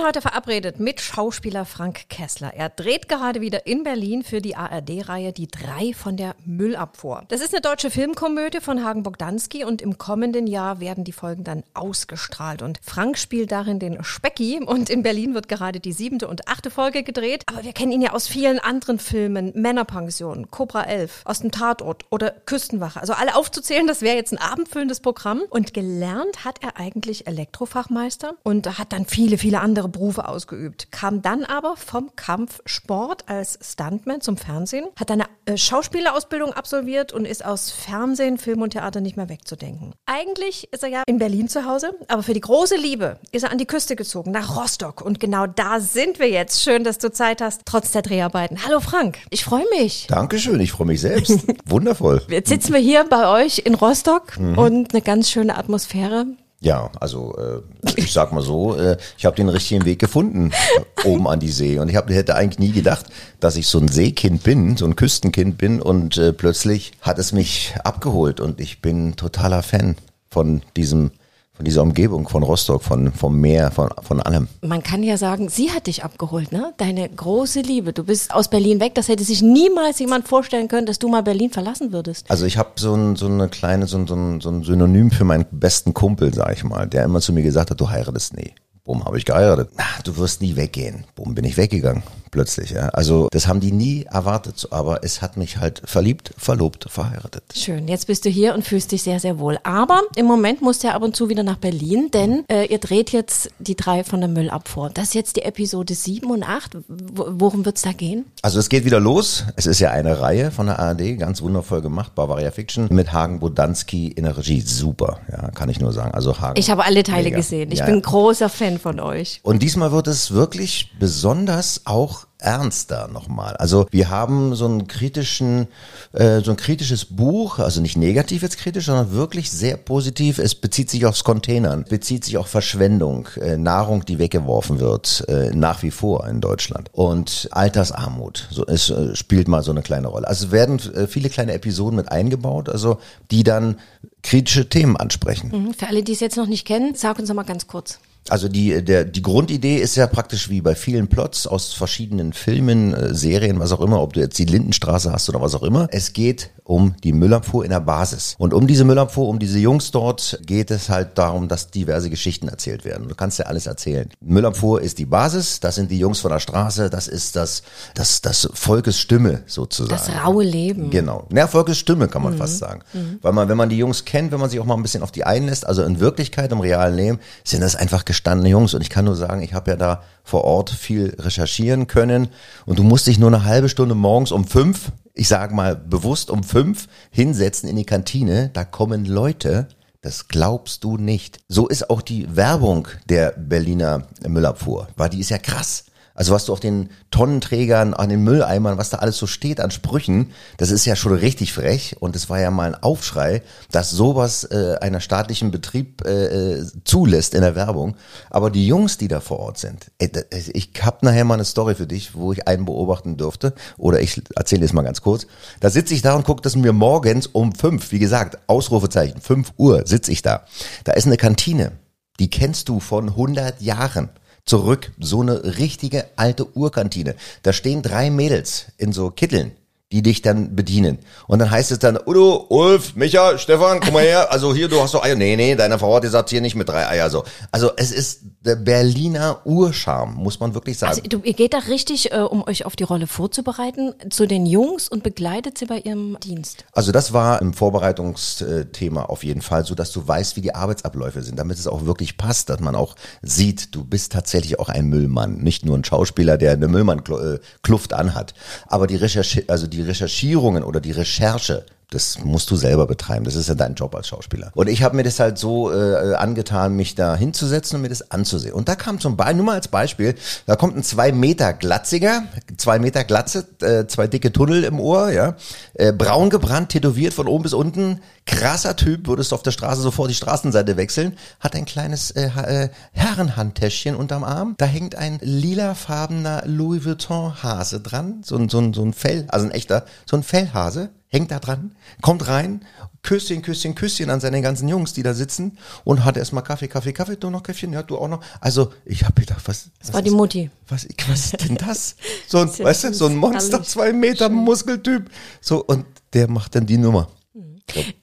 Bin heute verabredet mit Schauspieler Frank Kessler. Er dreht gerade wieder in Berlin für die ARD-Reihe Die drei von der Müllabfuhr. Das ist eine deutsche Filmkomödie von Hagen Bogdanski und im kommenden Jahr werden die Folgen dann ausgestrahlt. Und Frank spielt darin den Specki und in Berlin wird gerade die siebte und achte Folge gedreht. Aber wir kennen ihn ja aus vielen anderen Filmen. Männerpension, Cobra 11, aus dem Tatort oder Küstenwache. Also alle aufzuzählen, das wäre jetzt ein abendfüllendes Programm. Und gelernt hat er eigentlich Elektrofachmeister und hat dann viele, viele andere Berufe ausgeübt, kam dann aber vom Kampfsport als Stuntman zum Fernsehen, hat eine äh, Schauspielerausbildung absolviert und ist aus Fernsehen, Film und Theater nicht mehr wegzudenken. Eigentlich ist er ja in Berlin zu Hause, aber für die große Liebe ist er an die Küste gezogen, nach Rostock. Und genau da sind wir jetzt. Schön, dass du Zeit hast, trotz der Dreharbeiten. Hallo Frank, ich freue mich. Dankeschön, ich freue mich selbst. Wundervoll. Jetzt sitzen wir hier bei euch in Rostock mhm. und eine ganz schöne Atmosphäre. Ja, also äh, ich sag mal so, äh, ich habe den richtigen Weg gefunden äh, oben an die See. Und ich hab, hätte eigentlich nie gedacht, dass ich so ein Seekind bin, so ein Küstenkind bin. Und äh, plötzlich hat es mich abgeholt. Und ich bin totaler Fan von diesem von dieser Umgebung, von Rostock, von, vom Meer, von, von allem. Man kann ja sagen, sie hat dich abgeholt, ne? Deine große Liebe. Du bist aus Berlin weg. Das hätte sich niemals jemand vorstellen können, dass du mal Berlin verlassen würdest. Also ich habe so, ein, so eine kleine, so ein, so ein Synonym für meinen besten Kumpel, sag ich mal, der immer zu mir gesagt hat, du heiratest nie. Bumm, habe ich geheiratet. Ach, du wirst nie weggehen. Bumm, bin ich weggegangen. Plötzlich, ja. Also, das haben die nie erwartet, aber es hat mich halt verliebt, verlobt, verheiratet. Schön. Jetzt bist du hier und fühlst dich sehr, sehr wohl. Aber im Moment musst du ja ab und zu wieder nach Berlin, denn äh, ihr dreht jetzt die drei von der Müllabfuhr. Das ist jetzt die Episode 7 und 8. Worum wird's da gehen? Also, es geht wieder los. Es ist ja eine Reihe von der ARD, ganz wundervoll gemacht, Bavaria Fiction, mit Hagen Bodanski in der Regie. Super, ja, kann ich nur sagen. Also, Hagen. Ich habe alle Teile mega. gesehen. Ich ja, bin großer Fan Fan von euch. Und diesmal wird es wirklich besonders auch ernster nochmal. Also wir haben so einen kritischen, äh, so ein kritisches Buch, also nicht negativ jetzt kritisch, sondern wirklich sehr positiv. Es bezieht sich aufs Containern, bezieht sich auf Verschwendung, äh, Nahrung, die weggeworfen wird, äh, nach wie vor in Deutschland. Und Altersarmut, so, es äh, spielt mal so eine kleine Rolle. Also werden äh, viele kleine Episoden mit eingebaut, also die dann kritische Themen ansprechen. Mhm. Für alle, die es jetzt noch nicht kennen, sag uns noch mal ganz kurz. Also die, der, die Grundidee ist ja praktisch wie bei vielen Plots aus verschiedenen Filmen, äh, Serien, was auch immer, ob du jetzt die Lindenstraße hast oder was auch immer. Es geht um die Müllabfuhr in der Basis. Und um diese Müllabfuhr, um diese Jungs dort geht es halt darum, dass diverse Geschichten erzählt werden. Du kannst ja alles erzählen. Müllabfuhr ist die Basis, das sind die Jungs von der Straße, das ist das, das, das Volkes Stimme sozusagen. Das raue Leben. Genau. Ja, Volkes Stimme kann man mhm. fast sagen. Mhm. Weil man, wenn man die Jungs kennt, wenn man sich auch mal ein bisschen auf die einlässt, also in Wirklichkeit, im realen Leben, sind das einfach gestandene Jungs. Und ich kann nur sagen, ich habe ja da vor Ort viel recherchieren können. Und du musst dich nur eine halbe Stunde morgens um fünf, ich sage mal bewusst um fünf, hinsetzen in die Kantine. Da kommen Leute, das glaubst du nicht. So ist auch die Werbung der Berliner Müllabfuhr, weil die ist ja krass. Also was du auf den Tonnenträgern, an den Mülleimern, was da alles so steht an Sprüchen, das ist ja schon richtig frech. Und es war ja mal ein Aufschrei, dass sowas äh, einer staatlichen Betrieb äh, äh zulässt in der Werbung. Aber die Jungs, die da vor Ort sind, äh, ich hab nachher mal eine Story für dich, wo ich einen beobachten durfte. Oder ich erzähle es mal ganz kurz. Da sitze ich da und gucke, dass mir morgens um fünf, wie gesagt, Ausrufezeichen, fünf Uhr sitze ich da. Da ist eine Kantine. Die kennst du von 100 Jahren zurück. So eine richtige alte Urkantine. Da stehen drei Mädels in so Kitteln die dich dann bedienen. Und dann heißt es dann, Udo, Ulf, Micha, Stefan, komm mal her. Also hier, du hast so Eier. Nee, nee, deine Frau hat gesagt, hier nicht mit drei Eier so. Also es ist der Berliner Urscharm, muss man wirklich sagen. Also du, ihr geht da richtig, äh, um euch auf die Rolle vorzubereiten, zu den Jungs und begleitet sie bei ihrem Dienst. Also das war im Vorbereitungsthema auf jeden Fall, so dass du weißt, wie die Arbeitsabläufe sind, damit es auch wirklich passt, dass man auch sieht, du bist tatsächlich auch ein Müllmann, nicht nur ein Schauspieler, der eine Müllmann-Kluft anhat. Aber die Recherche, also die Recherchierungen oder die Recherche das musst du selber betreiben. Das ist ja dein Job als Schauspieler. Und ich habe mir das halt so äh, angetan, mich da hinzusetzen und mir das anzusehen. Und da kam zum Beispiel, nur mal als Beispiel, da kommt ein zwei Meter Glatziger, zwei Meter Glatze, äh, zwei dicke Tunnel im Ohr, ja, äh, braun gebrannt, tätowiert von oben bis unten, krasser Typ, würdest du auf der Straße sofort die Straßenseite wechseln, hat ein kleines äh, äh, Herrenhandtäschchen unterm Arm, da hängt ein lilafarbener Louis Vuitton Hase dran, so ein, so ein, so ein Fell, also ein echter, so ein Fellhase hängt da dran, kommt rein, Küsschen, Küsschen, Küsschen an seine ganzen Jungs, die da sitzen und hat erstmal Kaffee, Kaffee, Kaffee, du noch Käffchen, ja, du auch noch. Also ich habe gedacht, was, Das was war die Mutti. was, was ist denn das? So ein, weißt du, so ein Monster, zwei Meter Muskeltyp. So, und der macht dann die Nummer.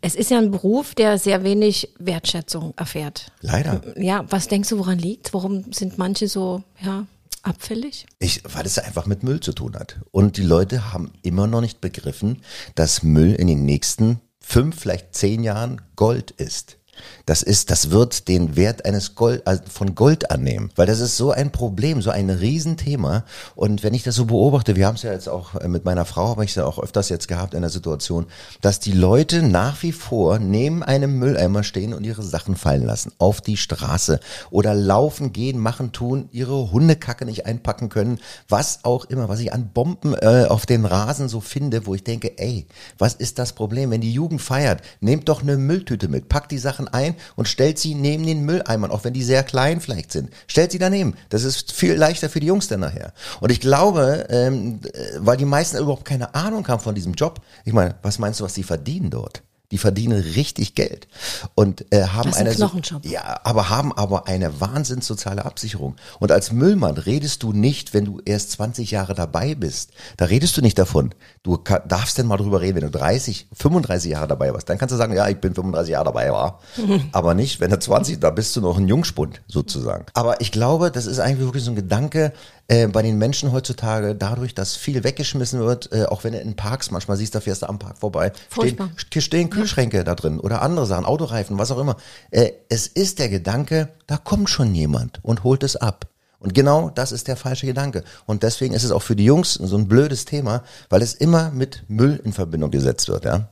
Es ist ja ein Beruf, der sehr wenig Wertschätzung erfährt. Leider. Ja, was denkst du, woran liegt? Warum sind manche so, ja, abfällig? Ich, weil es einfach mit Müll zu tun hat. Und die Leute haben immer noch nicht begriffen, dass Müll in den nächsten fünf, vielleicht zehn Jahren Gold ist. Das ist, das wird den Wert eines Gold, also von Gold annehmen, weil das ist so ein Problem, so ein Riesenthema. Und wenn ich das so beobachte, wir haben es ja jetzt auch äh, mit meiner Frau, habe ich es ja auch öfters jetzt gehabt in der Situation, dass die Leute nach wie vor neben einem Mülleimer stehen und ihre Sachen fallen lassen. Auf die Straße. Oder laufen, gehen, machen, tun, ihre Hundekacke nicht einpacken können, was auch immer, was ich an Bomben äh, auf den Rasen so finde, wo ich denke, ey, was ist das Problem? Wenn die Jugend feiert, nehmt doch eine Mülltüte mit, packt die Sachen ein und stellt sie neben den Mülleimern, auch wenn die sehr klein vielleicht sind. Stellt sie daneben. Das ist viel leichter für die Jungs dann nachher. Und ich glaube, ähm, äh, weil die meisten überhaupt keine Ahnung haben von diesem Job. Ich meine, was meinst du, was die verdienen dort? Die verdienen richtig Geld und äh, haben Das ist ein eine Knochenjob. ja, aber haben aber eine wahnsinns soziale Absicherung. Und als Müllmann redest du nicht, wenn du erst 20 Jahre dabei bist. Da redest du nicht davon. Du ka- darfst denn mal drüber reden, wenn du 30, 35 Jahre dabei warst. Dann kannst du sagen, ja, ich bin 35 Jahre dabei, war. Aber nicht, wenn du 20, da bist du noch ein Jungspund sozusagen. Aber ich glaube, das ist eigentlich wirklich so ein Gedanke, äh, bei den Menschen heutzutage, dadurch, dass viel weggeschmissen wird, äh, auch wenn du in Parks manchmal siehst, da fährst du am Park vorbei, stehen, Furchtbar. St- stehen Kühlschränke da drin oder andere Sachen, Autoreifen, was auch immer. Äh, es ist der Gedanke, da kommt schon jemand und holt es ab. Und genau das ist der falsche Gedanke. Und deswegen ist es auch für die Jungs so ein blödes Thema, weil es immer mit Müll in Verbindung gesetzt wird, ja.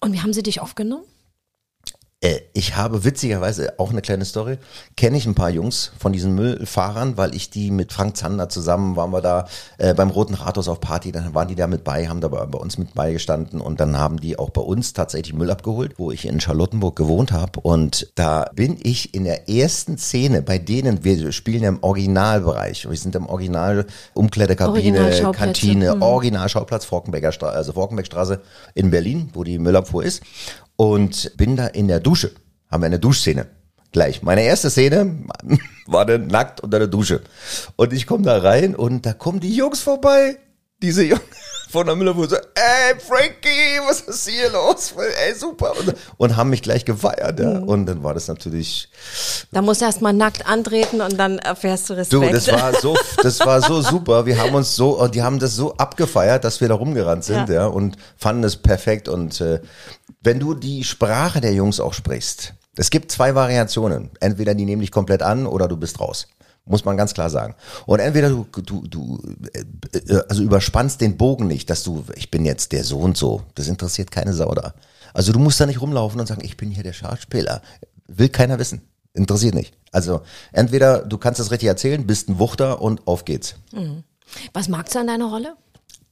Und wie haben sie dich aufgenommen? Äh, ich habe witzigerweise auch eine kleine Story. Kenne ich ein paar Jungs von diesen Müllfahrern, weil ich die mit Frank Zander zusammen waren wir da äh, beim Roten Rathaus auf Party. Dann waren die da mit bei, haben da bei, bei uns mit beigestanden und dann haben die auch bei uns tatsächlich Müll abgeholt, wo ich in Charlottenburg gewohnt habe. Und da bin ich in der ersten Szene bei denen, wir spielen ja im Originalbereich. Wir sind im Original Umkleidekabine, Originalschauplätze, Kantine, mhm. Originalschauplatz Forkenbecker Straße, also Forkenbeckstraße in Berlin, wo die Müllabfuhr ist. Und bin da in der Dusche. Haben wir eine Duschszene. Gleich. Meine erste Szene war dann nackt unter der Dusche. Und ich komme da rein und da kommen die Jungs vorbei. Diese Jungs von der Müllabfuhr so, ey Frankie, was ist hier los? Ey, super. Und, und haben mich gleich gefeiert. Ja. Und dann war das natürlich Da musst du erst mal nackt antreten und dann erfährst du Du, Respekt. das war so, das war so super. Wir haben uns so, die haben das so abgefeiert, dass wir da rumgerannt sind, ja, Ja. und fanden es perfekt. Und äh, wenn du die Sprache der Jungs auch sprichst, es gibt zwei Variationen. Entweder die nehmen dich komplett an oder du bist raus. Muss man ganz klar sagen. Und entweder du, du, du äh, äh, also überspannst den Bogen nicht, dass du, ich bin jetzt der so und so. Das interessiert keine Sau da. Also du musst da nicht rumlaufen und sagen, ich bin hier der Schauspieler. Will keiner wissen. Interessiert nicht. Also entweder du kannst das richtig erzählen, bist ein Wuchter und auf geht's. Was magst du an deiner Rolle?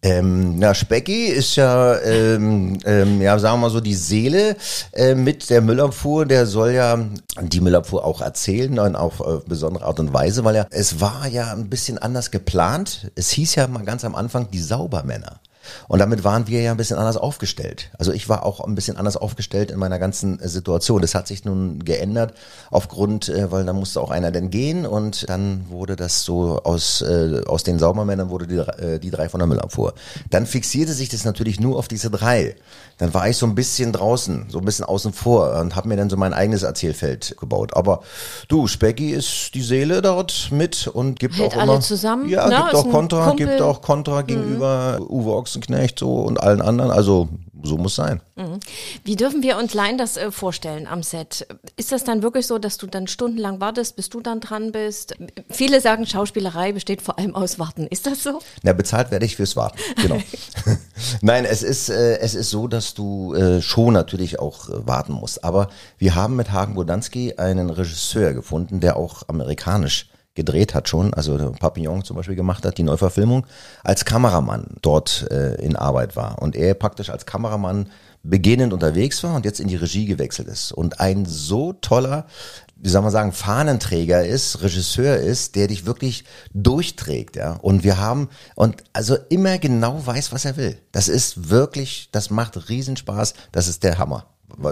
Ähm, na, Specki ist ja, ähm, ähm, ja, sagen wir mal so, die Seele äh, mit der Müllabfuhr. Der soll ja die Müllabfuhr auch erzählen und auf äh, besondere Art und Weise, weil ja, es war ja ein bisschen anders geplant. Es hieß ja mal ganz am Anfang die Saubermänner. Und damit waren wir ja ein bisschen anders aufgestellt. Also ich war auch ein bisschen anders aufgestellt in meiner ganzen äh, Situation. Das hat sich nun geändert aufgrund, äh, weil da musste auch einer denn gehen und dann wurde das so aus, äh, aus den Saubermännern wurde die, äh, die drei von der Müllabfuhr. Dann fixierte sich das natürlich nur auf diese drei. Dann war ich so ein bisschen draußen, so ein bisschen außen vor und habe mir dann so mein eigenes Erzählfeld gebaut. Aber du, Specky ist die Seele dort mit und gibt Hält auch alle immer, zusammen, Ja, ne? gibt auch Kontra, Kumpel. gibt auch Kontra gegenüber Uwe Ochsenknecht so und allen anderen. Also so muss sein. Wie dürfen wir uns Laien das äh, vorstellen am Set? Ist das dann wirklich so, dass du dann stundenlang wartest, bis du dann dran bist? Viele sagen, Schauspielerei besteht vor allem aus Warten. Ist das so? Na, bezahlt werde ich fürs Warten. Genau. Nein, es ist, äh, es ist so, dass du äh, schon natürlich auch äh, warten musst. Aber wir haben mit Hagen Bodanski einen Regisseur gefunden, der auch amerikanisch gedreht hat schon, also Papillon zum Beispiel gemacht hat, die Neuverfilmung, als Kameramann dort äh, in Arbeit war. Und er praktisch als Kameramann beginnend unterwegs war und jetzt in die Regie gewechselt ist. Und ein so toller wie soll man sagen, Fahnenträger ist, Regisseur ist, der dich wirklich durchträgt, ja. Und wir haben, und also immer genau weiß, was er will. Das ist wirklich, das macht Riesenspaß, das ist der Hammer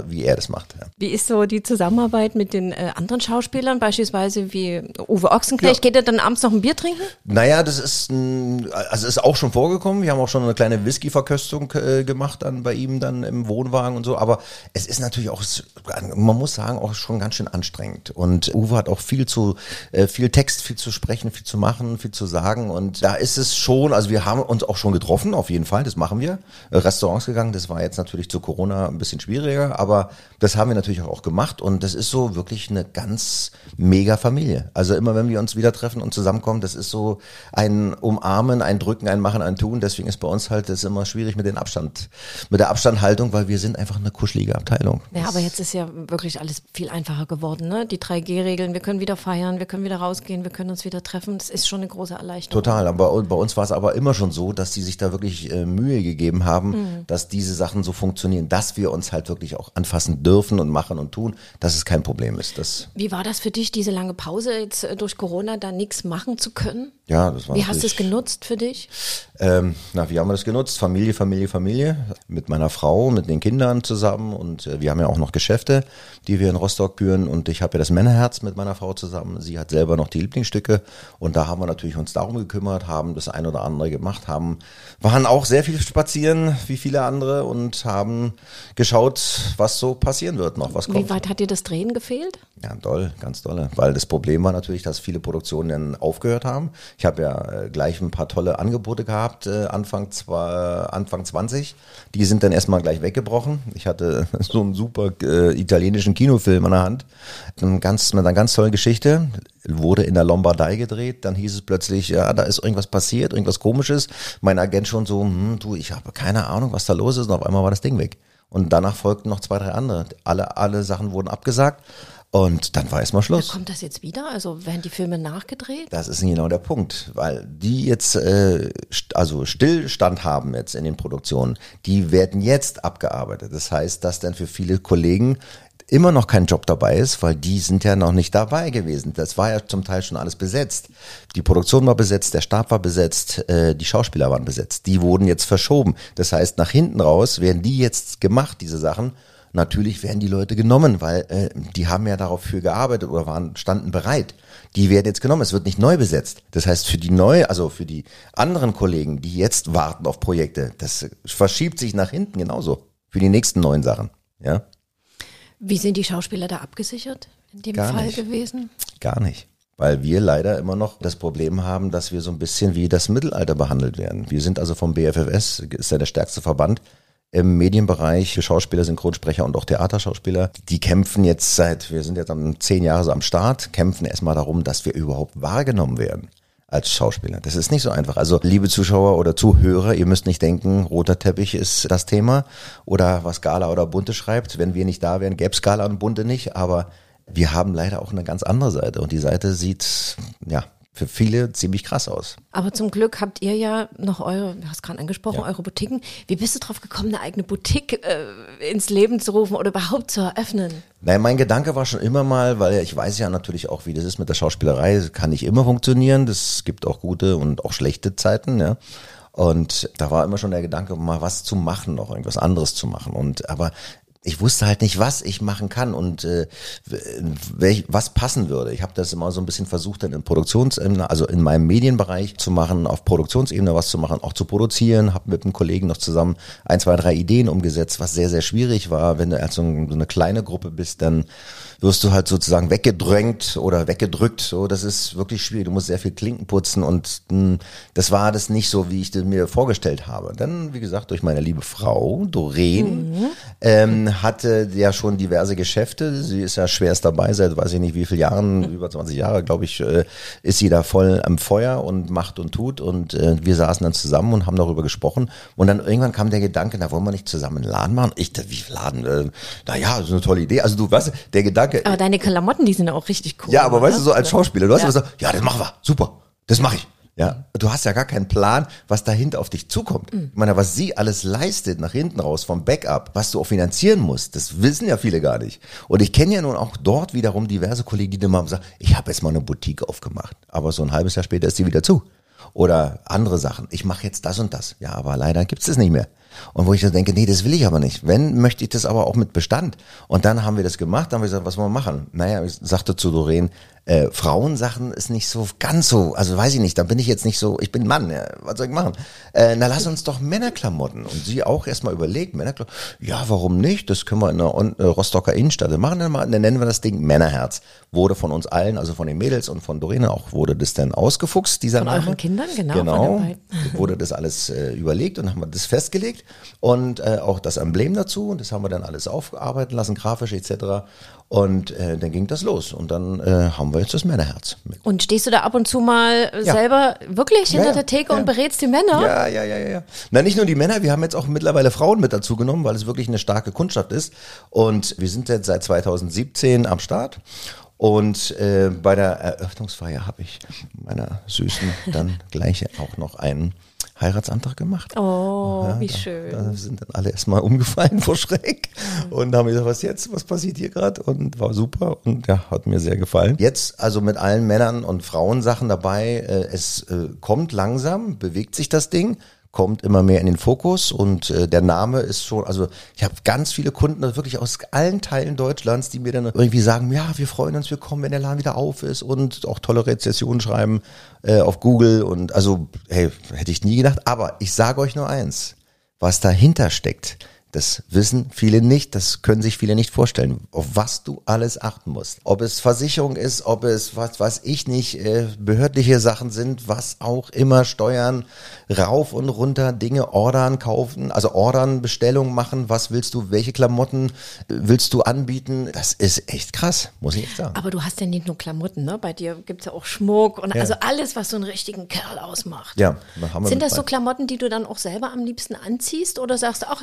wie er das macht. Ja. Wie ist so die Zusammenarbeit mit den äh, anderen Schauspielern, beispielsweise wie Uwe Ochsenknecht? Ja. Geht er dann abends noch ein Bier trinken? Naja, das ist, ein, also ist auch schon vorgekommen. Wir haben auch schon eine kleine Whisky-Verköstung äh, gemacht dann bei ihm dann im Wohnwagen und so. Aber es ist natürlich auch, man muss sagen, auch schon ganz schön anstrengend. Und Uwe hat auch viel zu, äh, viel Text, viel zu sprechen, viel zu machen, viel zu sagen. Und da ist es schon, also wir haben uns auch schon getroffen, auf jeden Fall. Das machen wir. Restaurants gegangen. Das war jetzt natürlich zu Corona ein bisschen schwieriger aber das haben wir natürlich auch gemacht und das ist so wirklich eine ganz mega Familie. Also immer wenn wir uns wieder treffen und zusammenkommen, das ist so ein Umarmen, ein Drücken, ein Machen, ein Tun. Deswegen ist bei uns halt das immer schwierig mit den Abstand, mit der Abstandhaltung, weil wir sind einfach eine kuschelige Abteilung. Ja, aber jetzt ist ja wirklich alles viel einfacher geworden, ne? Die 3G-Regeln, wir können wieder feiern, wir können wieder rausgehen, wir können uns wieder treffen. Das ist schon eine große Erleichterung. Total, aber bei uns war es aber immer schon so, dass die sich da wirklich äh, Mühe gegeben haben, mhm. dass diese Sachen so funktionieren, dass wir uns halt wirklich auch anfassen dürfen und machen und tun, dass es kein Problem ist. Das Wie war das für dich, diese lange Pause jetzt äh, durch Corona, da nichts machen zu können? Ja, das war Wie hast du es genutzt für dich? Ähm, na, wie haben wir das genutzt? Familie, Familie, Familie. Mit meiner Frau, mit den Kindern zusammen. Und äh, wir haben ja auch noch Geschäfte, die wir in Rostock führen. Und ich habe ja das Männerherz mit meiner Frau zusammen. Sie hat selber noch die Lieblingsstücke. Und da haben wir natürlich uns darum gekümmert, haben das ein oder andere gemacht, haben, waren auch sehr viel spazieren, wie viele andere, und haben geschaut, was so passieren wird noch, was kommt. Wie weit hat dir das Drehen gefehlt? Ja, toll, ganz toll. Weil das Problem war natürlich, dass viele Produktionen dann aufgehört haben. Ich habe ja äh, gleich ein paar tolle Angebote gehabt, äh, Anfang, zwei, Anfang 20. Die sind dann erstmal gleich weggebrochen. Ich hatte so einen super äh, italienischen Kinofilm an der Hand. Ganz, mit einer ganz tollen Geschichte. Wurde in der Lombardei gedreht. Dann hieß es plötzlich, ja, da ist irgendwas passiert, irgendwas komisches. Mein Agent schon so, hm, du, ich habe keine Ahnung, was da los ist. Und auf einmal war das Ding weg. Und danach folgten noch zwei, drei andere. Alle, alle Sachen wurden abgesagt. Und dann war erstmal Schluss. kommt das jetzt wieder? Also werden die Filme nachgedreht? Das ist genau der Punkt, weil die jetzt äh, also Stillstand haben jetzt in den Produktionen, die werden jetzt abgearbeitet. Das heißt, dass dann für viele Kollegen immer noch kein Job dabei ist, weil die sind ja noch nicht dabei gewesen. Das war ja zum Teil schon alles besetzt. Die Produktion war besetzt, der Stab war besetzt, äh, die Schauspieler waren besetzt. Die wurden jetzt verschoben. Das heißt, nach hinten raus werden die jetzt gemacht, diese Sachen natürlich werden die Leute genommen, weil äh, die haben ja darauf für gearbeitet oder waren standen bereit. Die werden jetzt genommen. Es wird nicht neu besetzt. Das heißt, für die neue, also für die anderen Kollegen, die jetzt warten auf Projekte, das verschiebt sich nach hinten genauso für die nächsten neuen Sachen. Ja. Wie sind die Schauspieler da abgesichert in dem Gar Fall nicht. gewesen? Gar nicht. Weil wir leider immer noch das Problem haben, dass wir so ein bisschen wie das Mittelalter behandelt werden. Wir sind also vom BFFS, ist ja der stärkste Verband, im Medienbereich Schauspieler, Synchronsprecher und auch Theaterschauspieler. Die kämpfen jetzt seit, wir sind jetzt am zehn Jahre so am Start, kämpfen erstmal darum, dass wir überhaupt wahrgenommen werden als Schauspieler. Das ist nicht so einfach. Also liebe Zuschauer oder Zuhörer, ihr müsst nicht denken, roter Teppich ist das Thema oder was Gala oder Bunte schreibt. Wenn wir nicht da wären, gäbe es Gala und Bunte nicht. Aber wir haben leider auch eine ganz andere Seite und die Seite sieht ja für viele ziemlich krass aus. Aber zum Glück habt ihr ja noch eure, du hast gerade angesprochen, ja. eure Boutiquen. Wie bist du drauf gekommen, eine eigene Boutique äh, ins Leben zu rufen oder überhaupt zu eröffnen? Nein, mein Gedanke war schon immer mal, weil ich weiß ja natürlich auch, wie das ist mit der Schauspielerei. Das kann nicht immer funktionieren. Das gibt auch gute und auch schlechte Zeiten, ja. Und da war immer schon der Gedanke, mal was zu machen, noch irgendwas anderes zu machen. Und aber ich wusste halt nicht, was ich machen kann und äh, welch, was passen würde. Ich habe das immer so ein bisschen versucht, dann in Produktionsebene, also in meinem Medienbereich zu machen, auf Produktionsebene was zu machen, auch zu produzieren. Habe mit einem Kollegen noch zusammen ein, zwei, drei Ideen umgesetzt, was sehr, sehr schwierig war. Wenn du als so, eine kleine Gruppe bist, dann wirst du halt sozusagen weggedrängt oder weggedrückt. So, das ist wirklich schwierig. Du musst sehr viel Klinken putzen und mh, hm, das war das nicht so, wie ich das mir vorgestellt habe. Dann, wie gesagt, durch meine liebe Frau, Doreen, mhm. ähm, hatte ja schon diverse Geschäfte. Sie ist ja schwerst dabei, seit weiß ich nicht wie viele Jahren, mhm. über 20 Jahre, glaube ich, äh, ist sie da voll am Feuer und macht und tut. Und äh, wir saßen dann zusammen und haben darüber gesprochen. Und dann irgendwann kam der Gedanke, na wollen wir nicht zusammen einen Laden machen? Ich, wie Laden? Äh, naja, das ist eine tolle Idee. Also du weißt, der Gedanke, Danke. Aber deine Klamotten, die sind auch richtig cool. Ja, aber weißt du, so als Schauspieler, du hast ja. immer gesagt, ja, das machen wir, super, das mache ich. Ja, du hast ja gar keinen Plan, was dahinter auf dich zukommt. Mhm. Ich meine, was sie alles leistet nach hinten raus vom Backup, was du auch finanzieren musst, das wissen ja viele gar nicht. Und ich kenne ja nun auch dort wiederum diverse Kollegen, die immer sagen, ich habe jetzt mal eine Boutique aufgemacht, aber so ein halbes Jahr später ist sie wieder zu. Oder andere Sachen. Ich mache jetzt das und das. Ja, aber leider gibt's das nicht mehr. Und wo ich dann denke, nee, das will ich aber nicht. Wenn, möchte ich das aber auch mit Bestand. Und dann haben wir das gemacht, dann haben wir gesagt, was wollen wir machen? Naja, ich sagte zu Doreen, äh, Frauensachen ist nicht so ganz so, also weiß ich nicht, da bin ich jetzt nicht so, ich bin Mann, ja, was soll ich machen? Äh, na lass uns doch Männerklamotten. Und sie auch erstmal überlegt, Männerklamotten, ja, warum nicht? Das können wir in der äh, Rostocker Innenstadt machen, dann, mal, dann nennen wir das Ding Männerherz. Wurde von uns allen, also von den Mädels und von Doreen auch, wurde das dann ausgefuchst, dieser Von Name. euren Kindern, genau, von Genau, wurde das alles äh, überlegt und haben wir das festgelegt und äh, auch das Emblem dazu und das haben wir dann alles aufgearbeitet lassen, grafisch etc. Und äh, dann ging das los und dann äh, haben wir jetzt das Männerherz. Mit. Und stehst du da ab und zu mal äh, Ja. selber wirklich hinter ja, der Theke ja. und berätst die Männer? Ja, ja, ja, ja, ja. Na, nicht nur die Männer, wir haben jetzt auch mittlerweile Frauen mit dazu genommen, weil es wirklich eine starke Kundschaft ist. Und wir sind jetzt seit 2017 am Start. Und äh, bei der Eröffnungsfeier habe ich meiner Süßen dann gleich auch noch einen Heiratsantrag gemacht. Oh, Ja, wie da, schön. Da sind dann alle erstmal umgefallen vor Schreck und haben gesagt, was jetzt, was passiert hier gerade? Und war super und ja, hat mir sehr gefallen. Jetzt also mit allen Männern und Frauen Sachen dabei. Äh, es äh, kommt langsam, bewegt sich das Ding kommt immer mehr in den Fokus und äh, der Name ist schon, also ich habe ganz viele Kunden also wirklich aus allen Teilen Deutschlands, die mir dann irgendwie sagen, ja, wir freuen uns, wir kommen, wenn der Laden wieder auf ist und auch tolle Rezessionen schreiben äh, auf Google und also, hey, hätte ich nie gedacht, aber ich sage euch nur eins, was dahinter steckt, das wissen viele nicht, das können sich viele nicht vorstellen, auf was du alles achten musst. Ob es Versicherung ist, ob es, was weiß ich nicht, äh, behördliche Sachen sind, was auch immer, Steuern, rauf und runter, Dinge ordern, kaufen, also ordern, Bestellungen machen, was willst du, welche Klamotten äh, willst du anbieten, das ist echt krass, muss ich echt sagen. Aber du hast ja nicht nur Klamotten, ne? Bei dir gibt's ja auch Schmuck und also alles, was so einen richtigen Kerl ausmacht. Ja, haben wir Sind das so bei. Klamotten, die du dann auch selber am liebsten anziehst oder sagst du, ach,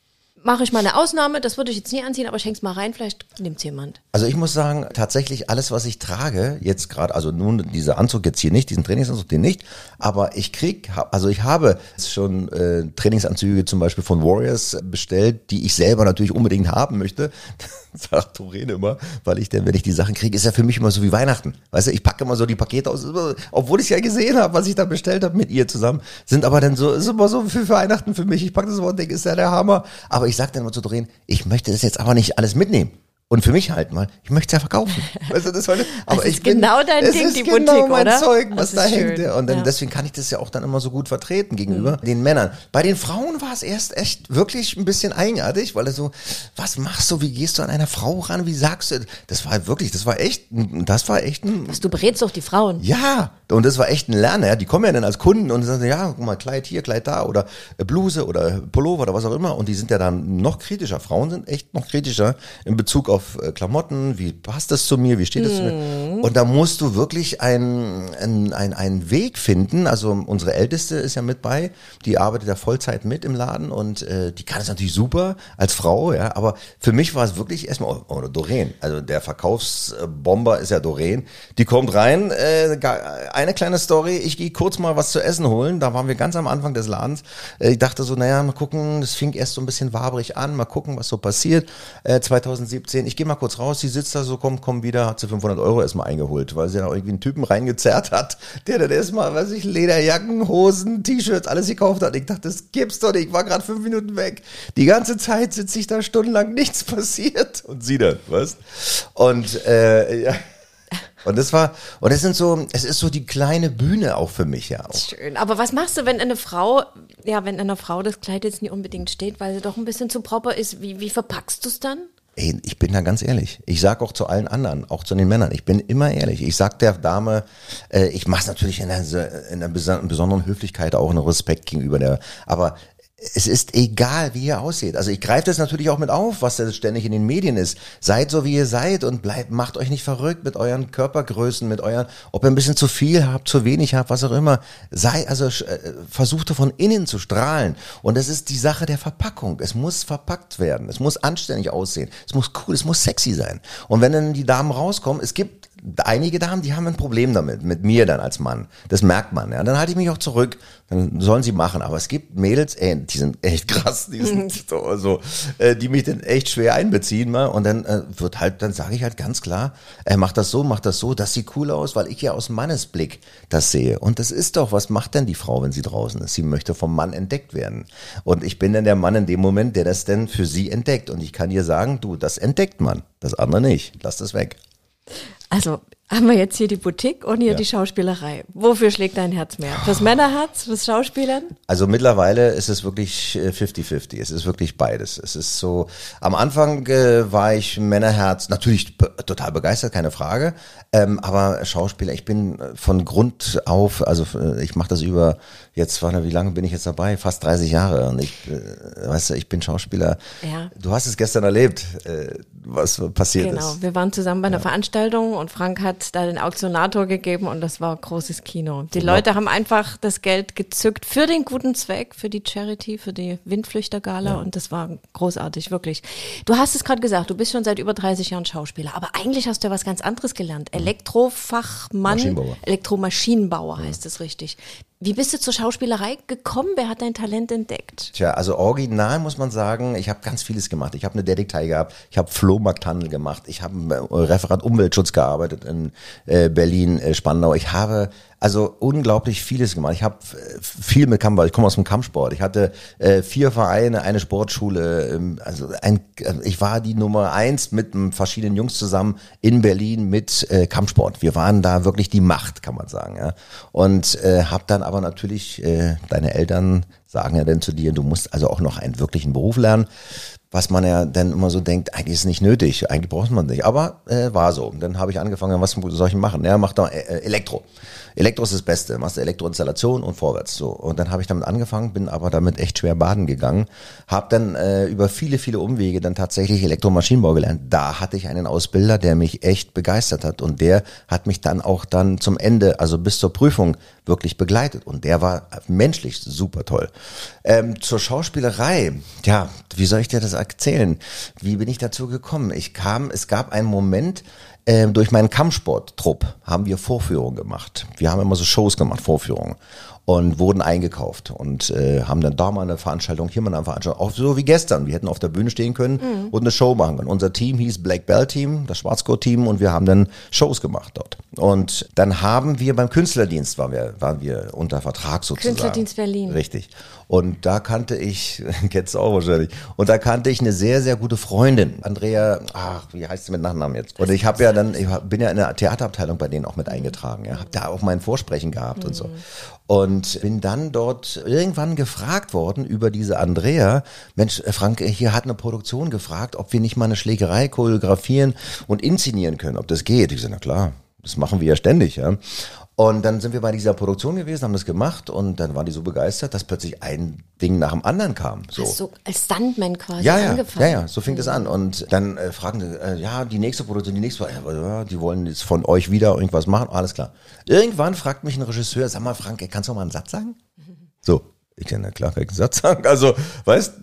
mache ich mal eine Ausnahme, das würde ich jetzt nie anziehen, aber ich häng's mal rein, vielleicht nimmt's jemand. Also ich muss sagen, tatsächlich alles, was ich trage, jetzt gerade, also nun dieser Anzug jetzt hier nicht, diesen Trainingsanzug, den nicht, aber ich krieg, also ich habe schon äh, Trainingsanzüge zum Beispiel von Warriors bestellt, die ich selber natürlich unbedingt haben möchte. Sagt Doreen immer, weil ich denn, wenn ich die Sachen kriege, ist ja für mich immer so wie Weihnachten. Weißt du, ich packe immer so die Pakete aus, obwohl ich ja gesehen habe, was ich da bestellt habe mit ihr zusammen, sind aber dann so, ist immer so für Weihnachten für mich. Ich packe das immer und denke, ist ja der Hammer. Aber ich sag dann immer zu Doreen, ich möchte das jetzt aber nicht alles mitnehmen. Und für mich halt mal, ich möchte es ja verkaufen. Weißt du, das war, aber ist ich bin, genau dein es Ding, ist die genau Boutique, mein oder? Zeug, Das was da hängt. schön, ja. Und dann, ja. deswegen kann ich das ja auch dann immer so gut vertreten gegenüber den Männern. Bei den Frauen war es erst echt wirklich ein bisschen eigenartig, weil er so, was machst du, wie gehst du an einer Frau ran, wie sagst du, das war wirklich, das war echt, das war echt ein, Du berätst doch die Frauen. ja, und das war echt ein Lerner. Ja. Die kommen ja dann als Kunden und sagen, ja, guck mal, Kleid hier, Kleid da oder äh, Bluse oder Pullover oder was auch immer. Und die sind ja dann noch kritischer. Frauen sind echt noch kritischer in Bezug auf äh, Klamotten. Wie passt das zu mir? Wie steht das zu mir? Und da musst du wirklich einen ein, ein, einen Weg finden. Also unsere Älteste ist ja mit bei. Die arbeitet ja Vollzeit mit im Laden und äh, die kann es natürlich super als Frau. Ja, aber für mich war es wirklich erstmal, oder Doreen. Also der Verkaufsbomber ist ja Doreen. Die kommt rein, äh, eine kleine Story, ich gehe kurz mal was zu essen holen, da waren wir ganz am Anfang des Ladens. Äh, ich dachte so, naja, mal gucken, das fing erst so ein bisschen wabrig an, mal gucken, was so passiert. Äh, 2017, ich gehe mal kurz raus, sie sitzt da so, kommt, komm wieder, hat sie 500 Euro erstmal eingeholt, weil sie da irgendwie einen Typen reingezerrt hat, der dann erstmal, weiß ich, Lederjacken, Hosen, T-Shirts, alles gekauft hat. Ich dachte, das gibt's doch nicht, ich war gerade fünf Minuten weg. Die ganze Zeit sitze ich da stundenlang, nichts passiert. Und sie dann, weißt Und äh, ja. Und das war, und es sind so, es ist so die kleine Bühne auch für mich ja auch. Schön. Aber was machst du, wenn eine Frau, ja, wenn einer Frau das Kleid jetzt nicht unbedingt steht, weil sie doch ein bisschen zu proper ist, wie, wie verpackst du es dann? Ey, ich bin da ganz ehrlich. Ich sag auch zu allen anderen, auch zu den Männern, ich bin immer ehrlich. Ich sag der Dame, äh, ich mach's natürlich in einer, in einer beson- besonderen Höflichkeit, auch einen Respekt gegenüber der, aber es ist egal, wie ihr aussieht. Also ich greife das natürlich auch mit auf, was da ständig in den Medien ist. Seid so, wie ihr seid und bleibt, macht euch nicht verrückt mit euren Körpergrößen, mit euren, ob ihr ein bisschen zu viel habt, zu wenig habt, was auch immer. Sei, also äh, versucht von innen zu strahlen. Und das ist die Sache der Verpackung. Es muss verpackt werden. Es muss anständig aussehen. Es muss cool, es muss sexy sein. Und wenn dann die Damen rauskommen, es gibt einige Damen, die haben ein Problem damit, mit mir dann als Mann. Das merkt man. Ja. Dann halte ich mich auch zurück. Dann sollen sie machen. Aber es gibt Mädels, ey, die sind echt krass, die sind so, so äh, die mich dann echt schwer einbeziehen mal. Und dann äh, wird halt, dann sage ich halt ganz klar, äh, mach das so, mach das so, das sieht cool aus, weil ich ja aus Mannesblick das sehe. Und das ist doch, was macht denn die Frau, wenn sie draußen ist? Sie möchte vom Mann entdeckt werden. Und ich bin dann der Mann in dem Moment, der das denn für sie entdeckt. Und ich kann dir sagen, du, das entdeckt man, das andere nicht. Lass das weg. Also haben wir jetzt hier die Boutique und hier ja. die Schauspielerei. Wofür schlägt dein Herz mehr? Fürs Männerherz, fürs Schauspielern? Also mittlerweile ist es wirklich 50-50. Äh, es ist wirklich beides. Es ist so, am Anfang äh, war ich Männerherz natürlich total begeistert, keine Frage. Ähm, aber Schauspieler, ich bin äh, von Grund auf, also äh, ich mache das über, jetzt wie lange bin ich jetzt dabei? Fast 30 Jahre. Und ich, äh, weißt du, ich bin Schauspieler. Ja. Du hast es gestern erlebt, äh, was passiert genau. ist. Genau, wir waren zusammen bei einer ja. Veranstaltung und Frank hat da den Auktionator gegeben und das war großes Kino. Die genau. Leute haben einfach das Geld gezückt für den guten Zweck, für die Charity, für die Windflüchtergala ja. und das war großartig, wirklich. Du hast es gerade gesagt, du bist schon seit über 30 Jahren Schauspieler, aber eigentlich hast du ja was ganz anderes gelernt. Elektrofachmann, Maschinenbauer. Elektromaschinenbauer heißt es richtig. Wie bist du zur Schauspielerei gekommen? Wer hat dein Talent entdeckt? Tja, also original muss man sagen, ich habe ganz vieles gemacht. Ich habe eine Detektei gehabt, ich habe Flohmarkthandel gemacht, ich habe Referat Umweltschutz gearbeitet in äh, Berlin, äh, Spandau. Ich habe also unglaublich vieles gemacht. Ich habe äh, viel mit Kampfball. Ich komme aus dem Kampfsport. Ich hatte äh, vier Vereine, eine Sportschule. Ähm, also ein, äh, ich war die Nummer eins mit verschiedenen Jungs zusammen in Berlin mit äh, Kampfsport. Wir waren da wirklich die Macht, kann man sagen. Ja. Und äh, habe dann aber natürlich äh, deine Eltern sagen ja dann zu dir, du musst also auch noch einen wirklichen Beruf lernen was man ja dann immer so denkt, eigentlich ist es nicht nötig, eigentlich braucht man nicht. Aber äh, war so. Dann habe ich angefangen, was soll ich machen? Ja, mach doch äh, Elektro. Elektro ist das Beste. Machst Elektroinstallation und vorwärts. So. Und dann habe ich damit angefangen, bin aber damit echt schwer baden gegangen. Habe dann äh, über viele, viele Umwege dann tatsächlich Elektromaschinenbau gelernt. Da hatte ich einen Ausbilder, der mich echt begeistert hat. Und der hat mich dann auch dann zum Ende, also bis zur Prüfung, wirklich begleitet. Und der war menschlich super toll. Ähm, zur Schauspielerei, ja, wie soll ich dir das erzählen? Wie bin ich dazu gekommen? Ich kam, es gab einen Moment, ähm, durch meinen Kampfsporttrupp haben wir Vorführungen gemacht. Wir haben immer so Shows gemacht, Vorführungen und wurden eingekauft und äh, haben dann da mal eine Veranstaltung, hier mal eine Veranstaltung, auch so wie gestern. Wir hätten auf der Bühne stehen können mhm. und eine Show machen können. Unser Team hieß Black Belt Team, das Schwarzgurt-Team und wir haben dann Shows gemacht dort. Und dann haben wir beim Künstlerdienst waren wir, waren wir unter Vertrag sozusagen. Künstlerdienst Berlin. Richtig. Und da kannte ich, kennst du auch wahrscheinlich, und da kannte ich eine sehr, sehr gute Freundin, Andrea, ach, wie heißt sie mit Nachnamen jetzt? Und ich habe ja dann, ich bin ja in der Theaterabteilung bei denen auch mit eingetragen, ja, habe da auch mein Vorsprechen gehabt mhm. und so. Und bin dann dort irgendwann gefragt worden über diese Andrea, Mensch, äh, Frank, hier hat eine Produktion gefragt, ob wir nicht mal eine Schlägerei choreografieren und inszenieren können, ob das geht. Ich sage, na klar, das machen wir ja ständig, ja. Und dann sind wir bei dieser Produktion gewesen, haben das gemacht und dann waren die so begeistert, dass plötzlich ein Ding nach dem anderen kam. So. Du als Stuntman quasi ja, ja, angefangen? Ja, ja, so fing mhm. das an. Und dann äh, fragen die, äh, ja, die nächste Produktion, die nächste, äh, die wollen jetzt von euch wieder irgendwas machen, alles klar. Irgendwann fragt mich ein Regisseur, sag mal Frank, kannst du mal einen Satz sagen? So, ich kann ja klar keinen Satz sagen. Also, weißt,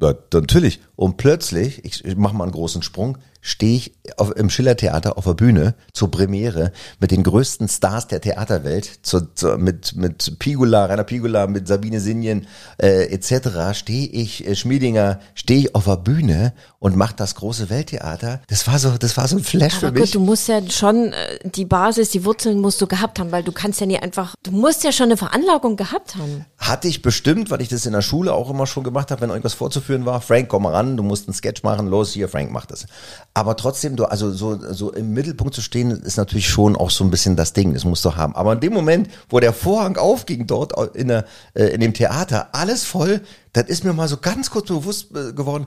äh, natürlich. Und plötzlich, ich, ich mache mal einen großen Sprung, stehe ich auf, im Schillertheater auf der Bühne zur Premiere mit den größten Stars der Theaterwelt, zu, zu, mit, mit Pigula, Rainer Pigula, mit Sabine Sinjen äh, etc. stehe ich, äh, Schmiedinger, stehe ich auf der Bühne und mache das große Welttheater. Das war so, das war so ein Flash Aber für mich. Gut, du musst ja schon äh, die Basis, die Wurzeln musst du gehabt haben, weil du kannst ja nie einfach, du musst ja schon eine Veranlagung gehabt haben. Hatte ich bestimmt, weil ich das in der Schule auch immer schon gemacht habe, wenn irgendwas vorzuführen war. Frank, komm mal ran, du musst einen Sketch machen, los hier, Frank macht das. Aber trotzdem, du, also so, so im Mittelpunkt zu stehen, ist natürlich schon auch so ein bisschen das Ding. Das musst du haben. Aber in dem Moment, wo der Vorhang aufging dort in, der, äh, in dem Theater, alles voll, dann ist mir mal so ganz kurz bewusst äh, geworden,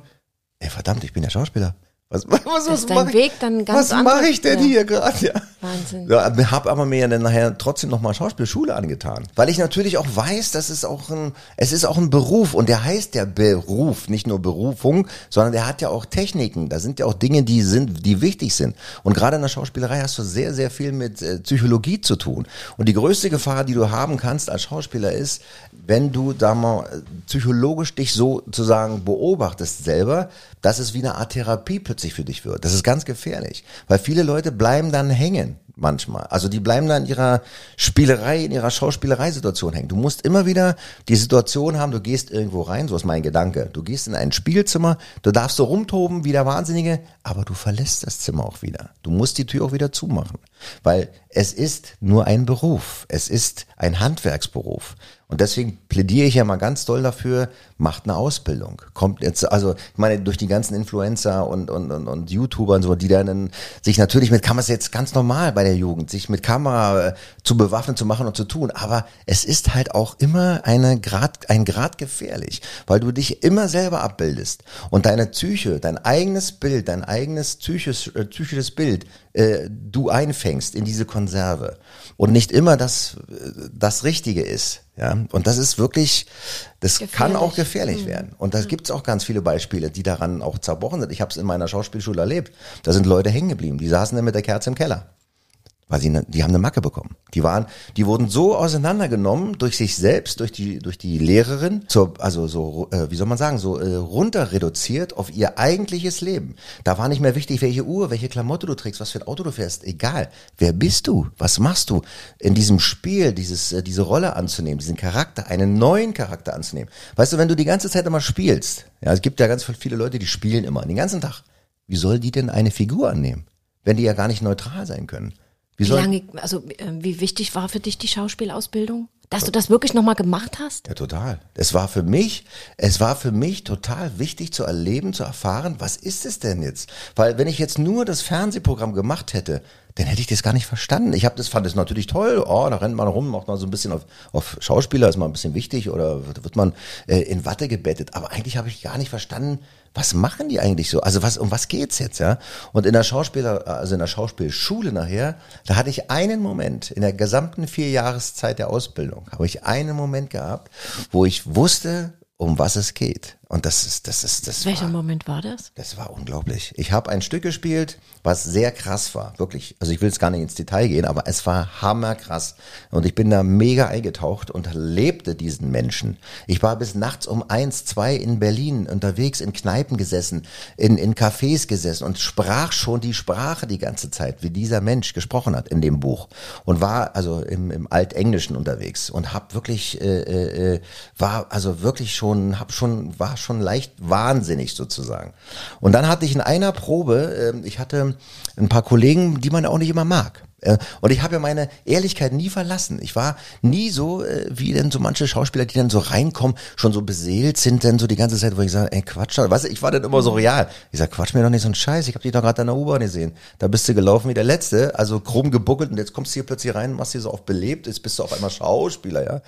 ey verdammt, ich bin ja Schauspieler. Was, was, was, was dein Weg dann ganz Was mache ich denn ja. hier gerade? Ja. Wahnsinn. Ja, habe aber mir dann nachher trotzdem nochmal Schauspielschule angetan, weil ich natürlich auch weiß, dass es auch ein, es ist auch ein Beruf und der heißt ja Beruf, nicht nur Berufung, sondern der hat ja auch Techniken. Da sind ja auch Dinge, die sind, die wichtig sind. Und gerade in der Schauspielerei hast du sehr, sehr viel mit äh, Psychologie zu tun. Und die größte Gefahr, die du haben kannst als Schauspieler ist, wenn du da mal psychologisch dich so sozusagen beobachtest selber, dass es wie eine Art Therapie plötzlich für dich wird. Das ist ganz gefährlich, weil viele Leute bleiben dann hängen manchmal. Also die bleiben da in ihrer Spielerei, in ihrer Schauspielereisituation hängen. Du musst immer wieder die Situation haben, du gehst irgendwo rein, so ist mein Gedanke. Du gehst in ein Spielzimmer, du darfst so rumtoben wie der Wahnsinnige, aber du verlässt das Zimmer auch wieder. Du musst die Tür auch wieder zumachen, weil es ist nur ein Beruf. Es ist ein Handwerksberuf. Und deswegen plädiere ich ja mal ganz doll dafür, macht eine Ausbildung. Kommt jetzt, also ich meine, durch die ganzen Influencer und, und, und, und YouTuber und so, die dann sich natürlich mit Kameras jetzt ganz normal bei der Jugend, sich mit Kamera äh, zu bewaffnen, zu machen und zu tun. Aber es ist halt auch immer eine Grad, ein Grad gefährlich, weil du dich immer selber abbildest. Und deine Psyche, dein eigenes Bild, dein eigenes psychisch, äh, psychisches Bild, äh, du einfängst in diese Konserve. Und nicht immer das, äh, das Richtige ist. Ja, und das ist wirklich, das gefährlich. kann auch gefährlich mhm. werden. Und da mhm. gibt es auch ganz viele Beispiele, die daran auch zerbrochen sind. Ich habe es in meiner Schauspielschule erlebt. Da sind Leute hängen geblieben. Die saßen dann mit der Kerze im Keller weil sie, ne, die haben eine Macke bekommen. Die waren, die wurden so auseinandergenommen durch sich selbst, durch die, durch die Lehrerin, zur, also so, äh, wie soll man sagen, so äh, runter reduziert auf ihr eigentliches Leben. Da war nicht mehr wichtig, welche Uhr, welche Klamotte du trägst, was für ein Auto du fährst. Egal. Wer bist du? Was machst du? In diesem Spiel, dieses, äh, diese Rolle anzunehmen, diesen Charakter, einen neuen Charakter anzunehmen. Weißt du, wenn du die ganze Zeit immer spielst, ja, es gibt ja ganz viele Leute, die spielen immer, den ganzen Tag. Wie soll die denn eine Figur annehmen? Wenn die ja gar nicht neutral sein können. Wie, wie lange, also äh, wie wichtig war für dich die Schauspielausbildung? Dass du das wirklich nochmal gemacht hast? Ja, total. Es war für mich, es war für mich total wichtig zu erleben, zu erfahren, was ist es denn jetzt? Weil wenn ich jetzt nur das Fernsehprogramm gemacht hätte, dann hätte ich das gar nicht verstanden. Ich habe das fand es natürlich toll. Oh, da rennt man rum, macht man so ein bisschen auf, auf Schauspieler, ist mal ein bisschen wichtig oder wird man äh, in Watte gebettet. Aber eigentlich habe ich gar nicht verstanden, was machen die eigentlich so? Also was, um was geht's jetzt, ja? Und in der Schauspieler, also in der Schauspielschule nachher, da hatte ich einen Moment, in der gesamten vier Jahreszeit der Ausbildung, habe ich einen Moment gehabt, wo ich wusste, um was es geht. Und das ist, das ist, das Welcher war, Moment war das? Das war unglaublich. Ich habe ein Stück gespielt, was sehr krass war, wirklich. Also ich will jetzt gar nicht ins Detail gehen, aber es war hammerkrass. Und ich bin da mega eingetaucht und lebte diesen Menschen. Ich war bis nachts um eins, zwei in Berlin unterwegs, in Kneipen gesessen, in, in Cafés gesessen und sprach schon die Sprache die ganze Zeit, wie dieser Mensch gesprochen hat in dem Buch. Und war also im, im Altenglischen unterwegs und hab wirklich, äh, äh, äh war also wirklich schon, hab schon, war schon leicht wahnsinnig sozusagen. Und dann hatte ich in einer Probe, äh, ich hatte ein paar Kollegen, die man auch nicht immer mag. Und ich habe ja meine Ehrlichkeit nie verlassen. Ich war nie so, äh, wie denn so manche Schauspieler, die dann so reinkommen, schon so beseelt sind, dann so die ganze Zeit, wo ich sage, ey Quatsch, weißt du, ich war dann immer so real. Ich sag, Quatsch mir doch nicht so ein Scheiß, ich habe dich doch gerade an der U-Bahn gesehen. Da bist du gelaufen wie der Letzte, also krumm gebuckelt und jetzt kommst du hier plötzlich rein, machst hier so auf belebt, jetzt bist du auf einmal Schauspieler, ja.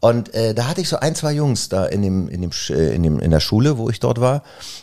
Und äh, da hatte ich so ein, zwei Jungs da in dem, in dem, äh, in dem, in der Schule, wo ich dort war,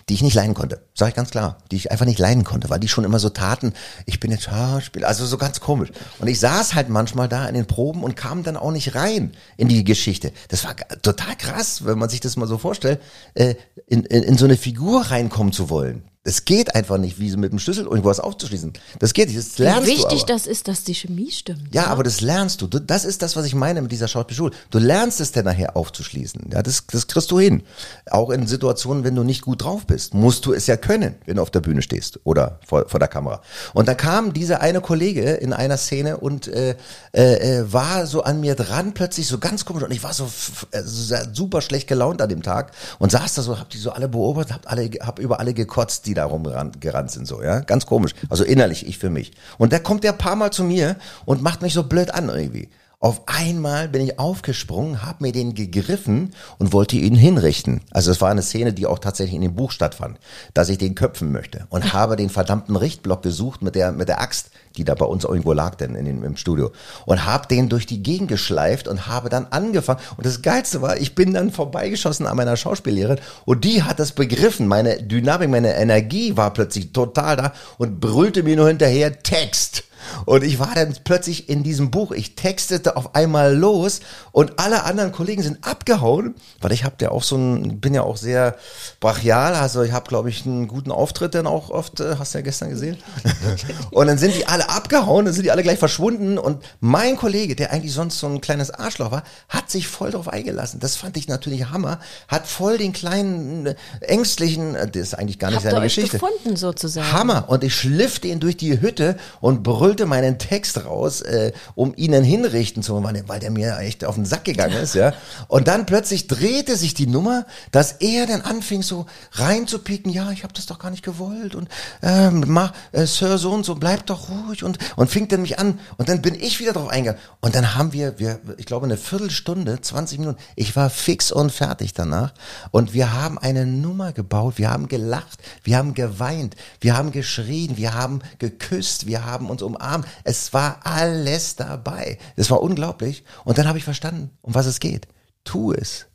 die ich nicht leiden konnte. Sag ich ganz klar, die ich einfach nicht leiden konnte, weil die schon immer so taten, ich bin jetzt Schauspieler, also so ganz komisch. Und ich saß halt manchmal da in den Proben und kam dann auch nicht rein in die Geschichte. Das war total krass, wenn man sich das mal so vorstellt, äh, in, in, in so eine Figur reinkommen zu wollen. Es geht einfach nicht, wie so mit dem Schlüssel irgendwas aufzuschließen. Das geht nicht. Das lernst Wie wichtig du das ist, dass die Chemie stimmt. Ja, ja, aber das lernst du. Das ist das, was ich meine mit dieser Schauspielschule. Du lernst es dann nachher aufzuschließen. Ja, das, das kriegst du hin. Auch in Situationen, wenn du nicht gut drauf bist, musst du es ja können, wenn du auf der Bühne stehst oder vor, vor der Kamera. Und da kam dieser eine Kollege in einer Szene und äh, äh, äh war so an mir dran, plötzlich so ganz komisch. Und ich war so äh, super schlecht gelaunt an dem Tag und saß da so, hab die so alle beobachtet, hab, alle, hab über alle gekotzt, die da rumgerannt sind, so, ja. Ganz komisch. Also innerlich, ich für mich. Und da kommt der paar Mal zu mir und macht mich so blöd an irgendwie. Auf einmal bin ich aufgesprungen, habe mir den gegriffen und wollte ihn hinrichten. Also es war eine Szene, die auch tatsächlich in dem Buch stattfand, dass ich den köpfen möchte und habe den verdammten Richtblock gesucht mit der mit der Axt, die da bei uns irgendwo lag denn in dem, im Studio und habe den durch die Gegend geschleift und habe dann angefangen. Und das geilste war, ich bin dann vorbeigeschossen an meiner Schauspiellehrerin und die hat das begriffen, meine Dynamik, meine Energie war plötzlich total da und brüllte mir nur hinterher Text Und ich war dann plötzlich in diesem Buch. Ich textete auf einmal los und alle anderen Kollegen sind abgehauen, weil ich habe ja auch so ein, bin ja auch sehr brachial. Also ich habe, glaube ich, einen guten Auftritt dann auch oft, äh, hast du ja gestern gesehen. und dann sind die alle abgehauen, dann sind die alle gleich verschwunden. Und mein Kollege, der eigentlich sonst so ein kleines Arschloch war, hat sich voll drauf eingelassen. Das fand ich natürlich Hammer. Hat voll den kleinen, äh, ängstlichen, äh, das ist eigentlich gar nicht Habt seine Geschichte. gefunden sozusagen? Hammer. Und ich schliffte ihn durch die Hütte und brüllte meinen Text raus, äh, um ihn dann hinrichten zu wollen, weil der mir echt auf den Sack gegangen ist, ja. Und dann plötzlich drehte sich die Nummer, dass er dann anfing so reinzupicken, ja, ich habe das doch gar nicht gewollt und ähm, mach, äh, Sir, so und so, bleib doch ruhig und, und fing dann mich an. Und dann bin ich wieder drauf eingegangen. Und dann haben wir, wir, ich glaube, eine Viertelstunde, 20 Minuten, ich war fix und fertig danach. Und wir haben eine Nummer gebaut, wir haben gelacht, wir haben geweint, wir haben geschrien, wir haben geküsst, wir haben uns umarmt. Es war alles dabei. Es war unglaublich. Und dann habe ich verstanden, um was es geht. Tu es.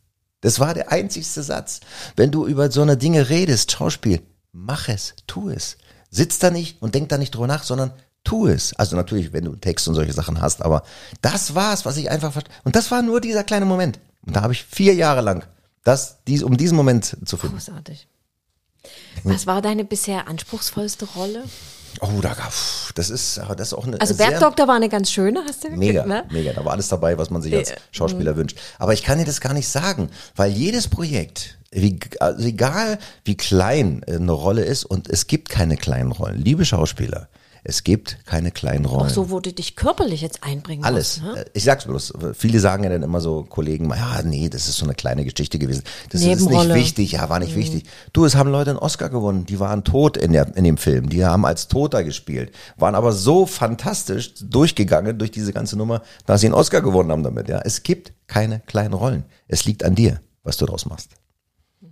Das war der einzigste Satz. Wenn du über so eine Dinge redest, Schauspiel, mach es, tu es. Sitz da nicht und denk da nicht drüber nach, sondern tu es. Also natürlich, wenn du Text und solche Sachen hast, aber das war's, was ich einfach verstanden. Und das war nur dieser kleine Moment. Und da habe ich vier Jahre lang das, dies, um diesen Moment zu finden. Großartig. Was war deine bisher anspruchsvollste Rolle? Oh, da gab, das ist, das ist auch eine Also Bergdoktor war eine ganz schöne, hast du Mega, ne? mega. Da war alles dabei, was man sich als Äh, Schauspieler wünscht. Aber ich kann dir das gar nicht sagen, weil jedes Projekt, wie, also egal wie klein eine Rolle ist, und es gibt keine kleinen Rollen. Liebe Schauspieler, es gibt keine kleinen Rollen. Auch so, wo du dich körperlich jetzt einbringen Alles. musst. Ne? Äh, Ich sag's bloß. Viele sagen ja dann immer so, Kollegen, ja, nee, das ist so eine kleine Geschichte gewesen. Das ist nicht wichtig. Ja, war nicht wichtig. Du, es haben Leute einen Oscar gewonnen. Die waren tot in, der, in dem Film. Die haben als Toter gespielt. Waren aber so fantastisch durchgegangen durch diese ganze Nummer, dass sie einen Oscar gewonnen haben damit. Ja, es gibt keine kleinen Rollen. Es liegt an dir, was du daraus machst.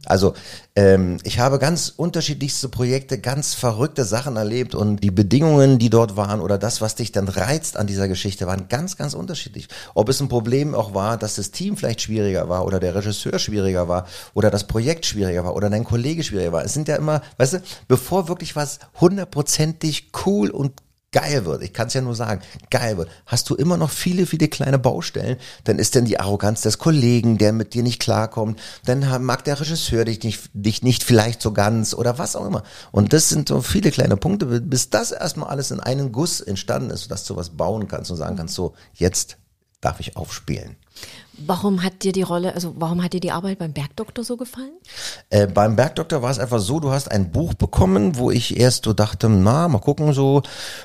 Also ähm, ich habe ganz unterschiedlichste Projekte, ganz verrückte Sachen erlebt und die Bedingungen, die dort waren oder das, was dich dann reizt an dieser Geschichte, waren ganz, ganz unterschiedlich. Ob es ein Problem auch war, dass das Team vielleicht schwieriger war oder der Regisseur schwieriger war oder das Projekt schwieriger war oder dein Kollege schwieriger war. Es sind ja immer, weißt du, bevor wirklich was hundertprozentig cool und geil wird, ich kann es ja nur sagen, geil wird, hast du immer noch viele, viele kleine Baustellen, dann ist denn die Arroganz des Kollegen, der mit dir nicht klarkommt, dann mag der Regisseur dich nicht, dich nicht vielleicht so ganz oder was auch immer. Und das sind so viele kleine Punkte, bis das erstmal alles in einen Guss entstanden ist, dass du was bauen kannst und sagen kannst, so, jetzt darf ich aufspielen. Warum hat dir die Rolle, also warum hat dir die Arbeit beim Bergdoktor so gefallen? Äh, beim Bergdoktor war es einfach so, du hast ein Buch bekommen, wo ich erst so dachte, na, mal gucken, so,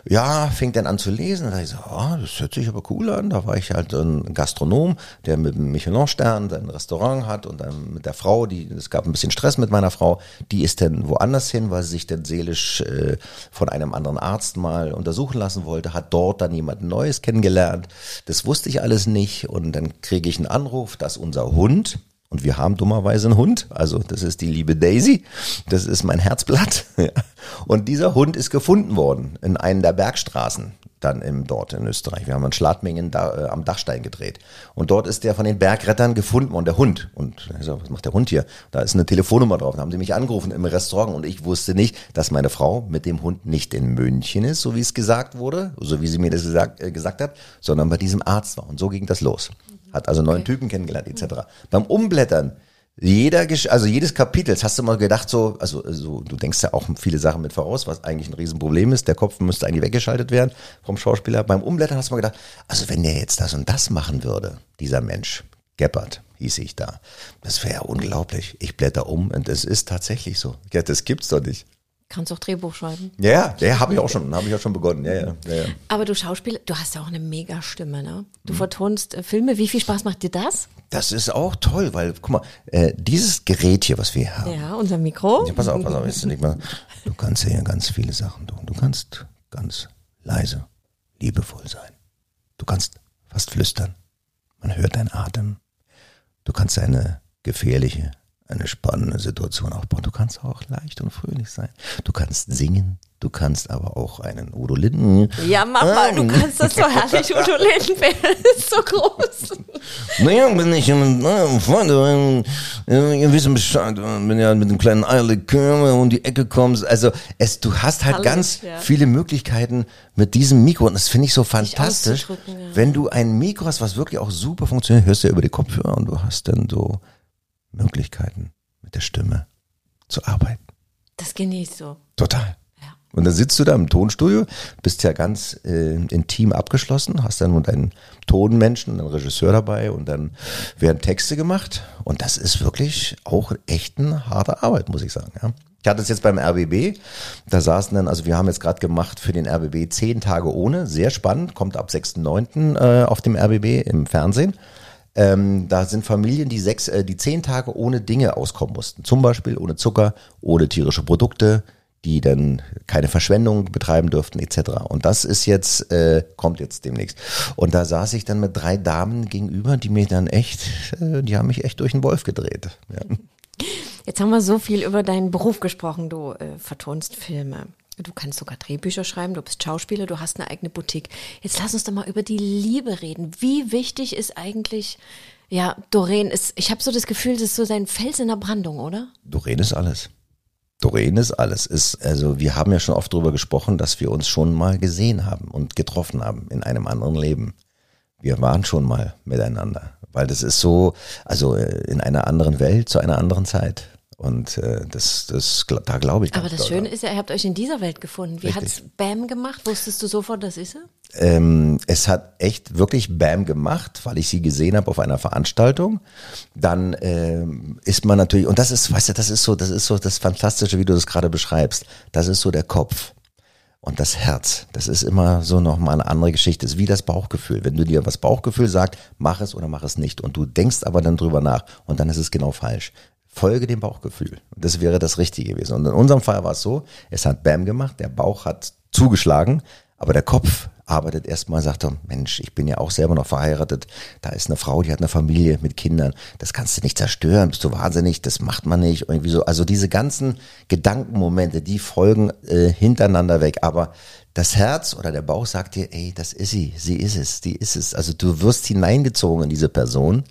ja, fing dann an zu lesen. Da ich so, ah, das hört sich aber cool an. Da war ich halt ein Gastronom, der mit einem Michelin-Stern sein Restaurant hat und dann mit der Frau, die, es gab ein bisschen Stress mit meiner Frau, die ist dann woanders hin, weil sie sich dann seelisch äh, von einem anderen Arzt mal untersuchen lassen wollte, hat dort dann jemand Neues kennengelernt. Das wusste ich alles nicht und dann kriege ich einen Anruf, dass unser Hund, und wir haben dummerweise einen Hund. Also das ist die liebe Daisy. Das ist mein Herzblatt. Und dieser Hund ist gefunden worden in einer der Bergstraßen dann im, dort in Österreich. Wir haben in Schladmingen da, äh, am Dachstein gedreht. Und dort ist der von den Bergrettern gefunden worden, der Hund. Und ich so, was macht der Hund hier? Da ist eine Telefonnummer drauf. Da haben sie mich angerufen im Restaurant und ich wusste nicht, dass meine Frau mit dem Hund nicht in München ist, so wie es gesagt wurde, so wie sie mir das gesagt, äh, gesagt hat, sondern bei diesem Arzt war. Und so ging das los. Hat also neuen Typen kennengelernt, etc. Beim Umblättern, jeder, also jedes Kapitels hast du mal gedacht, so, also, so, du denkst ja auch viele Sachen mit voraus, was eigentlich ein Riesenproblem ist. Der Kopf müsste eigentlich weggeschaltet werden vom Schauspieler. Beim Umblättern hast du mal gedacht, also wenn der jetzt das und das machen würde, dieser Mensch, Geppert hieß ich da, das wäre ja unglaublich. Ich blätter um und es ist tatsächlich so. Ja, das gibt's doch nicht. Kannst auch Drehbuch schreiben. Ja, ja, habe ich auch schon, habe ich auch schon begonnen. Ja, ja, ja. Aber du Schauspieler, du hast ja auch eine mega Stimme, ne? Du Mhm. vertonst äh, Filme. Wie viel Spaß macht dir das? Das ist auch toll, weil, guck mal, äh, dieses Gerät hier, was wir haben, Ja, unser Mikro. Ja, pass auf, pass auf, jetzt nicht mal. Du kannst ja ganz viele Sachen tun. Du kannst ganz leise, liebevoll sein. Du kannst fast flüstern. Man hört deinen Atem. Du kannst eine gefährliche, eine spannende Situation aufbauen. Du kannst auch leicht und fröhlich sein. Du kannst singen, du kannst aber auch einen Udo Linden. Ja, Mama, du kannst das so herrlich. Udo Lindenberg ist so groß. Naja, wenn ich, na, Freunde, äh, ihr wisst Bescheid, wenn du mit einem kleinen Eierlikör um die Ecke kommst. Also, es, du hast halt Herrlich, ganz ja. viele Möglichkeiten mit diesem Mikro. Und das finde ich so fantastisch. ja. Wenn du ein Mikro hast, was wirklich auch super funktioniert, hörst du ja über die Kopfhörer und du hast dann so Möglichkeiten mit der Stimme zu arbeiten. Das genießt so. Total. Ja. Und dann sitzt du da im Tonstudio, bist ja ganz äh, intim abgeschlossen, hast dann nur deinen Tonmenschen und einen Regisseur dabei und dann werden Texte gemacht. Und das ist wirklich auch echt eine harte Arbeit, muss ich sagen. Ja. Ich hatte es jetzt beim RBB, da saßen dann, also wir haben jetzt gerade gemacht für den RBB zehn Tage ohne, sehr spannend, kommt ab 6.9. Äh, auf dem RBB im Fernsehen. Ähm, da sind Familien, die sechs, äh, die zehn Tage ohne Dinge auskommen mussten. Zum Beispiel ohne Zucker, ohne tierische Produkte, die dann keine Verschwendung betreiben dürften, etc. Und das ist jetzt, äh, kommt jetzt demnächst. Und da saß ich dann mit drei Damen gegenüber, die mir dann echt, äh, die haben mich echt durch den Wolf gedreht. Ja. Jetzt haben wir so viel über deinen Beruf gesprochen. Du äh, vertonst Filme. Du kannst sogar Drehbücher schreiben, du bist Schauspieler, du hast eine eigene Boutique. Jetzt lass uns doch mal über die Liebe reden. Wie wichtig ist eigentlich, ja, Doreen ist, ich habe so das Gefühl, das ist so sein Fels in der Brandung, oder? Doreen ist alles. Doreen ist alles. Ist, also wir haben ja schon oft darüber gesprochen, dass wir uns schon mal gesehen haben und getroffen haben in einem anderen Leben. Wir waren schon mal miteinander, weil das ist so, also äh, in einer anderen Welt zu einer anderen Zeit. Und äh, das, das, da glaube ich. Aber das Schöne ist ja, ihr habt euch in dieser Welt gefunden. Wie Richtig. hat's Bam gemacht? Wusstest du sofort, das ist er? Ähm, es hat echt wirklich Bam gemacht, weil ich sie gesehen habe auf einer Veranstaltung. Dann ähm, ist man natürlich, und das ist, weißt du, das ist so, das ist so das Fantastische, wie du das gerade beschreibst. Das ist so der Kopf. Und das Herz, das ist immer so nochmal eine andere Geschichte. Das ist wie das Bauchgefühl. Wenn du dir was Bauchgefühl sagt, mach es oder mach es nicht. Und du denkst aber dann drüber nach und dann ist es genau falsch. Folge dem Bauchgefühl. Das wäre das Richtige gewesen. Und in unserem Fall war es so, es hat Bam gemacht, der Bauch hat zugeschlagen, aber der Kopf arbeitet erstmal, sagt er, Mensch, ich bin ja auch selber noch verheiratet. Da ist eine Frau, die hat eine Familie mit Kindern. Das kannst du nicht zerstören, bist du wahnsinnig, das macht man nicht. Irgendwie so. Also diese ganzen Gedankenmomente, die folgen äh, hintereinander weg. Aber das Herz oder der Bauch sagt dir, ey, das ist sie, sie ist es, die ist es. Also du wirst hineingezogen in diese Person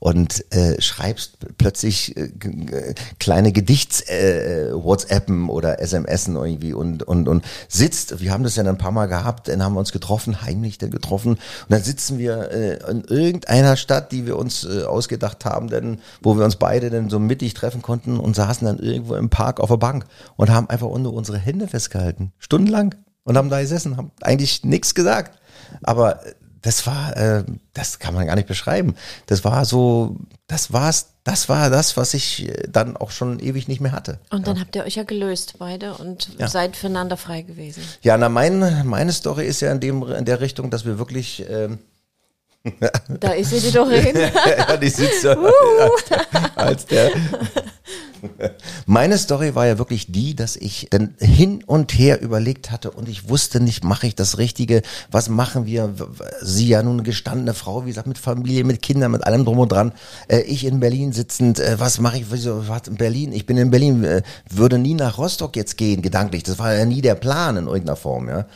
und äh, schreibst plötzlich äh, kleine Gedichts äh, WhatsAppen oder SMSen irgendwie und und und sitzt. Wir haben das ja dann ein paar Mal gehabt, dann haben wir uns getroffen, heimlich dann getroffen und dann sitzen wir äh, in irgendeiner Stadt, die wir uns äh, ausgedacht haben, denn wo wir uns beide dann so mittig treffen konnten und saßen dann irgendwo im Park auf der Bank und haben einfach nur unsere Hände festgehalten, stundenlang und haben da gesessen, haben eigentlich nichts gesagt. Aber das war, äh, das kann man gar nicht beschreiben. Das war so, das war's, das war das, was ich äh, dann auch schon ewig nicht mehr hatte. Und dann habt ihr euch ja gelöst, beide, und Ja. seid füreinander frei gewesen. Ja, na, mein, meine Story ist ja in, dem, in der Richtung, dass wir wirklich, ähm, Da ist sie, die Doreen. ja, die sitzt da als, als der. Meine Story war ja wirklich die, dass ich dann hin und her überlegt hatte und ich wusste nicht, mache ich das Richtige, was machen wir? Sie ja nun gestandene Frau, wie gesagt, mit Familie, mit Kindern, mit allem drum und dran. Äh, ich in Berlin sitzend, äh, was mache ich? Was in Berlin? Ich bin in Berlin, äh, würde nie nach Rostock jetzt gehen, gedanklich. Das war ja nie der Plan in irgendeiner Form, ja.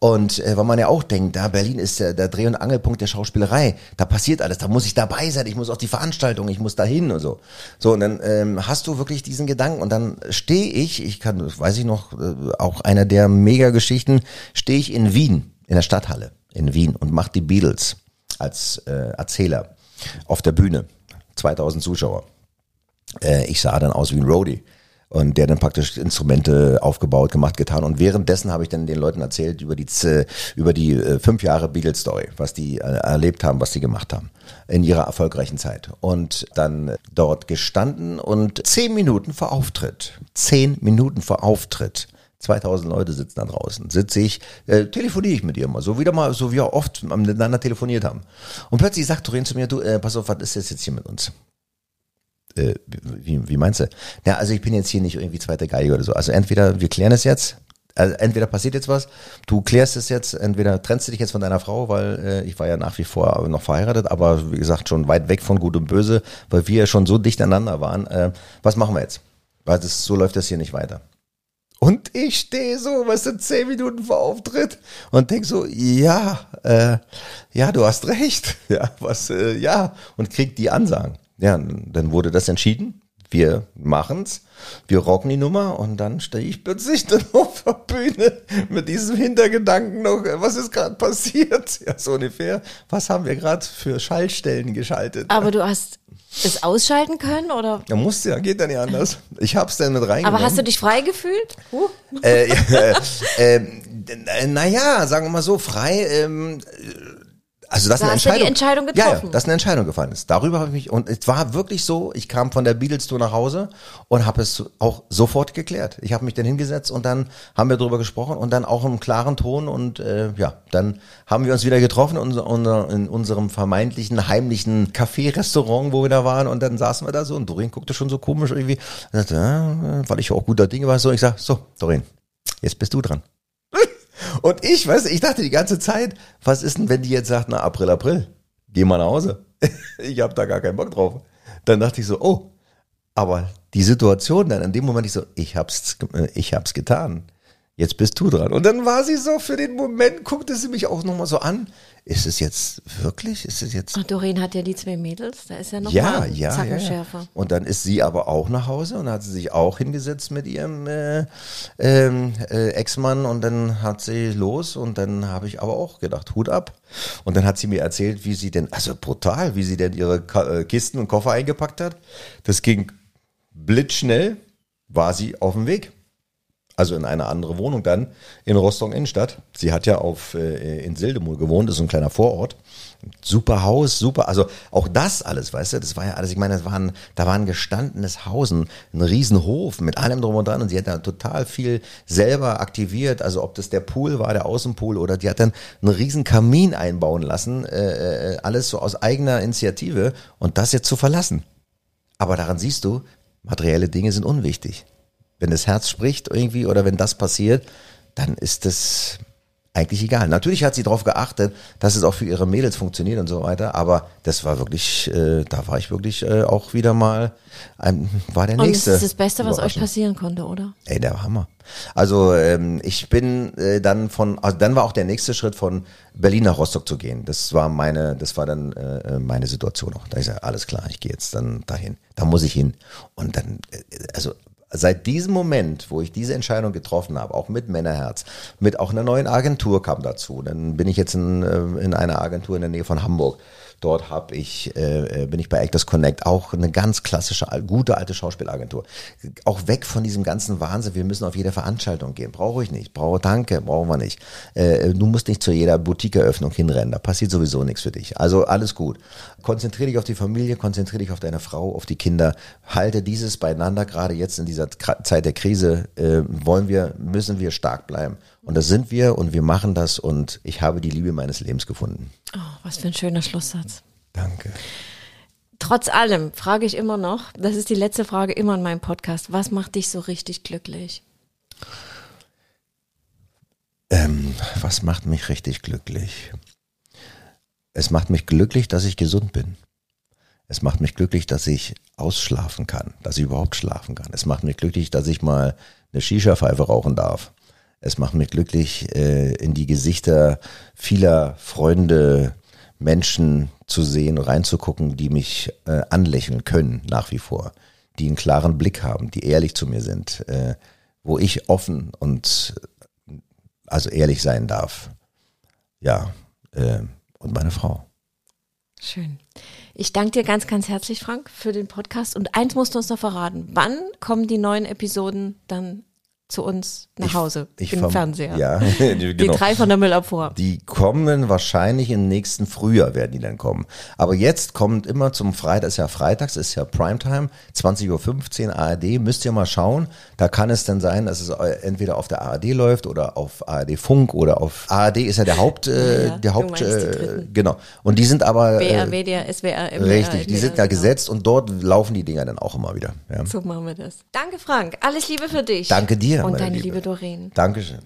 Und äh, weil man ja auch denkt, da Berlin ist der, der Dreh- und Angelpunkt der Schauspielerei. Da passiert alles, da muss ich dabei sein, ich muss auf die Veranstaltung, ich muss dahin und so. So, und dann ähm, hast du wirklich diesen Gedanken und dann stehe ich, ich kann, weiß ich noch, äh, auch einer der Mega-Geschichten, stehe ich in Wien, in der Stadthalle in Wien und mache die Beatles als äh, Erzähler auf der Bühne. 2000 Zuschauer. Äh, ich sah dann aus wie ein Roadie. Und der dann praktisch Instrumente aufgebaut, gemacht, getan. Und währenddessen habe ich dann den Leuten erzählt über die, über die äh, fünf Jahre Beatles Story, was die äh, erlebt haben, was sie gemacht haben in ihrer erfolgreichen Zeit. Und dann dort gestanden und zehn Minuten vor Auftritt, zehn Minuten vor Auftritt, 2000 Leute sitzen da draußen, sitze ich, äh, telefoniere ich mit ihr mal, so wieder mal, so wie wir oft miteinander telefoniert haben. Und plötzlich sagt Doreen zu mir, du, äh, pass auf, was ist das jetzt hier mit uns? Äh, wie, wie meinst du? Ja, also ich bin jetzt hier nicht irgendwie zweite Geige oder so. Also entweder wir klären es jetzt, Also entweder passiert jetzt was, du klärst es jetzt, entweder trennst du dich jetzt von deiner Frau, weil äh, ich war ja nach wie vor noch verheiratet, aber wie gesagt schon weit weg von Gut und Böse, weil wir ja schon so dicht aneinander waren. Äh, was machen wir jetzt? Weil das, so läuft das hier nicht weiter. Und ich stehe so, was sind zehn Minuten vor Auftritt und denk so, ja, äh, ja, du hast recht, ja, was, äh, ja, und krieg die Ansagen. Ja, dann wurde das entschieden. Wir machen's, wir rocken die Nummer und dann stehe ich plötzlich dann auf der Bühne mit diesem Hintergedanken noch, was ist gerade passiert? Ja, so ungefähr. Was haben wir gerade für Schaltstellen geschaltet? Aber du hast es ausschalten können oder? Ja, musst ja, geht ja nicht anders. Ich hab's dann mit reingenommen. Aber hast du dich frei gefühlt? Uh. Äh, äh, äh, naja, sagen wir mal so, frei, ähm, also das Da eine hast du die Entscheidung, Entscheidung Ja, ja, getroffen. dass eine Entscheidung gefallen ist. Darüber habe ich mich und es war wirklich so. Ich kam von der Beatles Tour nach Hause und habe es auch sofort geklärt. Ich habe mich dann hingesetzt und dann haben wir darüber gesprochen und dann auch im klaren Ton und äh, ja, dann haben wir uns wieder getroffen in, unser, unser, in unserem vermeintlichen heimlichen Café-Restaurant, wo wir da waren und dann saßen wir da so und Doreen guckte schon so komisch irgendwie, sagte, ja, weil ich auch guter Dinge war, so ich sag, so Doreen, jetzt bist du dran. Und ich, weißt du, ich dachte die ganze Zeit, was ist denn, wenn die jetzt sagt, na, April, April, geh mal nach Hause. ich habe da gar keinen Bock drauf. Dann dachte ich so, oh, aber die Situation dann, in dem Moment, ich so, ich hab's, ich hab's getan. Jetzt bist du dran. Und dann war sie so, für den Moment guckte sie mich auch nochmal so an. Ist es jetzt wirklich? Ist es jetzt? Ach, Doreen hat ja die zwei Mädels, da ist ja noch Ja, mal ja, ja, ja. schärfer. Und dann ist sie aber auch nach Hause und hat sie sich auch hingesetzt mit ihrem äh, ähm, äh, Ex-Mann und dann hat sie los und dann habe ich aber auch gedacht, Hut ab. Und dann hat sie mir erzählt, wie sie denn, also brutal, wie sie denn ihre äh, Kisten und Koffer eingepackt hat. Das ging blitzschnell, war sie auf dem Weg. Also in eine andere Wohnung dann in Rostock Innenstadt. Sie hat ja auf äh, in Sildemul gewohnt, das ist so ein kleiner Vorort. Super Haus, super. Also auch das alles, weißt du, das war ja alles. Ich meine, das waren, da war ein gestandenes Haus, ein, ein Riesenhof mit allem drum und dran. Und sie hat da total viel selber aktiviert. Also ob das der Pool war, der Außenpool, oder die hat dann einen riesen Kamin einbauen lassen. Äh, äh, alles so aus eigener Initiative. Und das jetzt zu verlassen. Aber daran siehst du, materielle Dinge sind unwichtig. Wenn das Herz spricht irgendwie oder wenn das passiert, dann ist das eigentlich egal. Natürlich hat sie darauf geachtet, dass es auch für ihre Mädels funktioniert und so weiter, aber das war wirklich, äh, da war ich wirklich äh, auch wieder mal, ein, war der Und das nächste. ist das Beste, was euch passieren konnte, oder? Ey, der Hammer. Also ähm, ich bin äh, dann von, also dann war auch der nächste Schritt von Berlin nach Rostock zu gehen. Das war meine, das war dann äh, meine Situation auch. Da ist ja alles klar, ich gehe jetzt dann dahin. Da muss ich hin. Und dann, äh, also seit diesem Moment, wo ich diese Entscheidung getroffen habe, auch mit Männerherz, mit auch einer neuen Agentur kam dazu. Dann bin ich jetzt in, äh, in einer Agentur in der Nähe von Hamburg. Dort habe ich, äh, bin ich bei Actors Connect, auch eine ganz klassische, gute alte Schauspielagentur. Auch weg von diesem ganzen Wahnsinn, wir müssen auf jede Veranstaltung gehen. Brauche ich nicht, brauche danke, brauchen wir nicht. Äh, du musst nicht zu jeder Boutique-Eröffnung hinrennen, da passiert sowieso nichts für dich. Also alles gut. Konzentriere dich auf die Familie, konzentriere dich auf deine Frau, auf die Kinder. Halte dieses beieinander, gerade jetzt in dieser Zeit der Krise, äh, wollen wir, müssen wir stark bleiben. Und das sind wir und wir machen das und ich habe die Liebe meines Lebens gefunden. Oh, was für ein schöner Schlusssatz. Danke. Trotz allem frage ich immer noch, das ist die letzte Frage immer in meinem Podcast, was macht dich so richtig glücklich? Ähm, was macht mich richtig glücklich? Es macht mich glücklich, dass ich gesund bin. Es macht mich glücklich, dass ich ausschlafen kann, dass ich überhaupt schlafen kann. Es macht mich glücklich, dass ich mal eine Shisha-Pfeife rauchen darf. Es macht mich glücklich, äh, in die Gesichter vieler Freunde, Menschen zu sehen, reinzugucken, die mich äh, anlächeln können nach wie vor, die einen klaren Blick haben, die ehrlich zu mir sind, äh, wo ich offen und also ehrlich sein darf. Ja, äh, und meine Frau. Schön. Ich danke dir ganz, ganz herzlich, Frank, für den Podcast. Und eins musst du uns noch verraten. Wann kommen die neuen Episoden dann zu uns nach Hause Ich im verm- Fernseher? Ja, Die genau. drei von der Müllabfuhr. Die kommen wahrscheinlich im nächsten Frühjahr werden die dann kommen. Aber jetzt kommt immer zum Freitag, ist ja freitags, ist ja Primetime, 20.15 Uhr ARD, müsst ihr mal schauen. Da kann es dann sein, dass es entweder auf der ARD läuft oder auf ARD Funk oder auf ARD ist ja der Haupt, äh, Ja, der Haupt, die äh, genau. Und die sind aber BR, äh, WDR, SWR, MDR. richtig, die sind da genau. gesetzt und dort laufen die Dinger dann auch immer wieder. Ja. So machen wir das. Danke, Frank. Alles Liebe für dich. Danke dir. Und deine liebe Doreen. Dankeschön.